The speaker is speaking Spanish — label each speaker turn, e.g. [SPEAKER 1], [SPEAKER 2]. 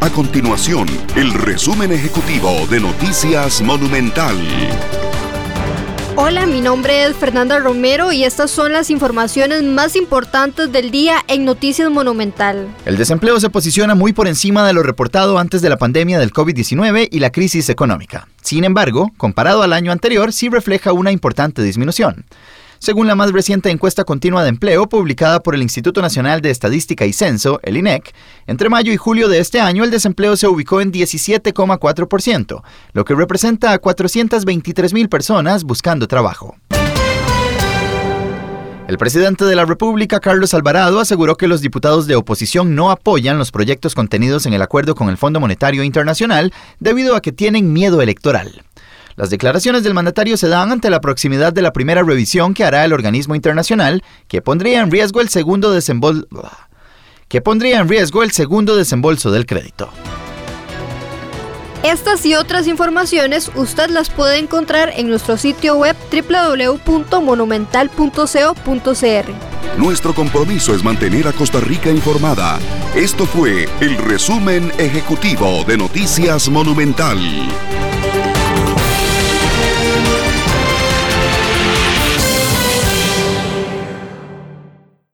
[SPEAKER 1] A continuación, el resumen ejecutivo de Noticias Monumental.
[SPEAKER 2] Hola, mi nombre es Fernanda Romero y estas son las informaciones más importantes del día en Noticias Monumental.
[SPEAKER 3] El desempleo se posiciona muy por encima de lo reportado antes de la pandemia del COVID-19 y la crisis económica. Sin embargo, comparado al año anterior, sí refleja una importante disminución. Según la más reciente encuesta continua de empleo publicada por el Instituto Nacional de Estadística y Censo, el INEC, entre mayo y julio de este año el desempleo se ubicó en 17,4%, lo que representa a 423 mil personas buscando trabajo. El presidente de la República, Carlos Alvarado, aseguró que los diputados de oposición no apoyan los proyectos contenidos en el acuerdo con el Fondo Monetario Internacional debido a que tienen miedo electoral. Las declaraciones del mandatario se dan ante la proximidad de la primera revisión que hará el organismo internacional, que pondría en riesgo el segundo desembolso que pondría en riesgo el segundo desembolso del crédito.
[SPEAKER 2] Estas y otras informaciones usted las puede encontrar en nuestro sitio web www.monumental.co.cr.
[SPEAKER 1] Nuestro compromiso es mantener a Costa Rica informada. Esto fue el resumen ejecutivo de Noticias Monumental.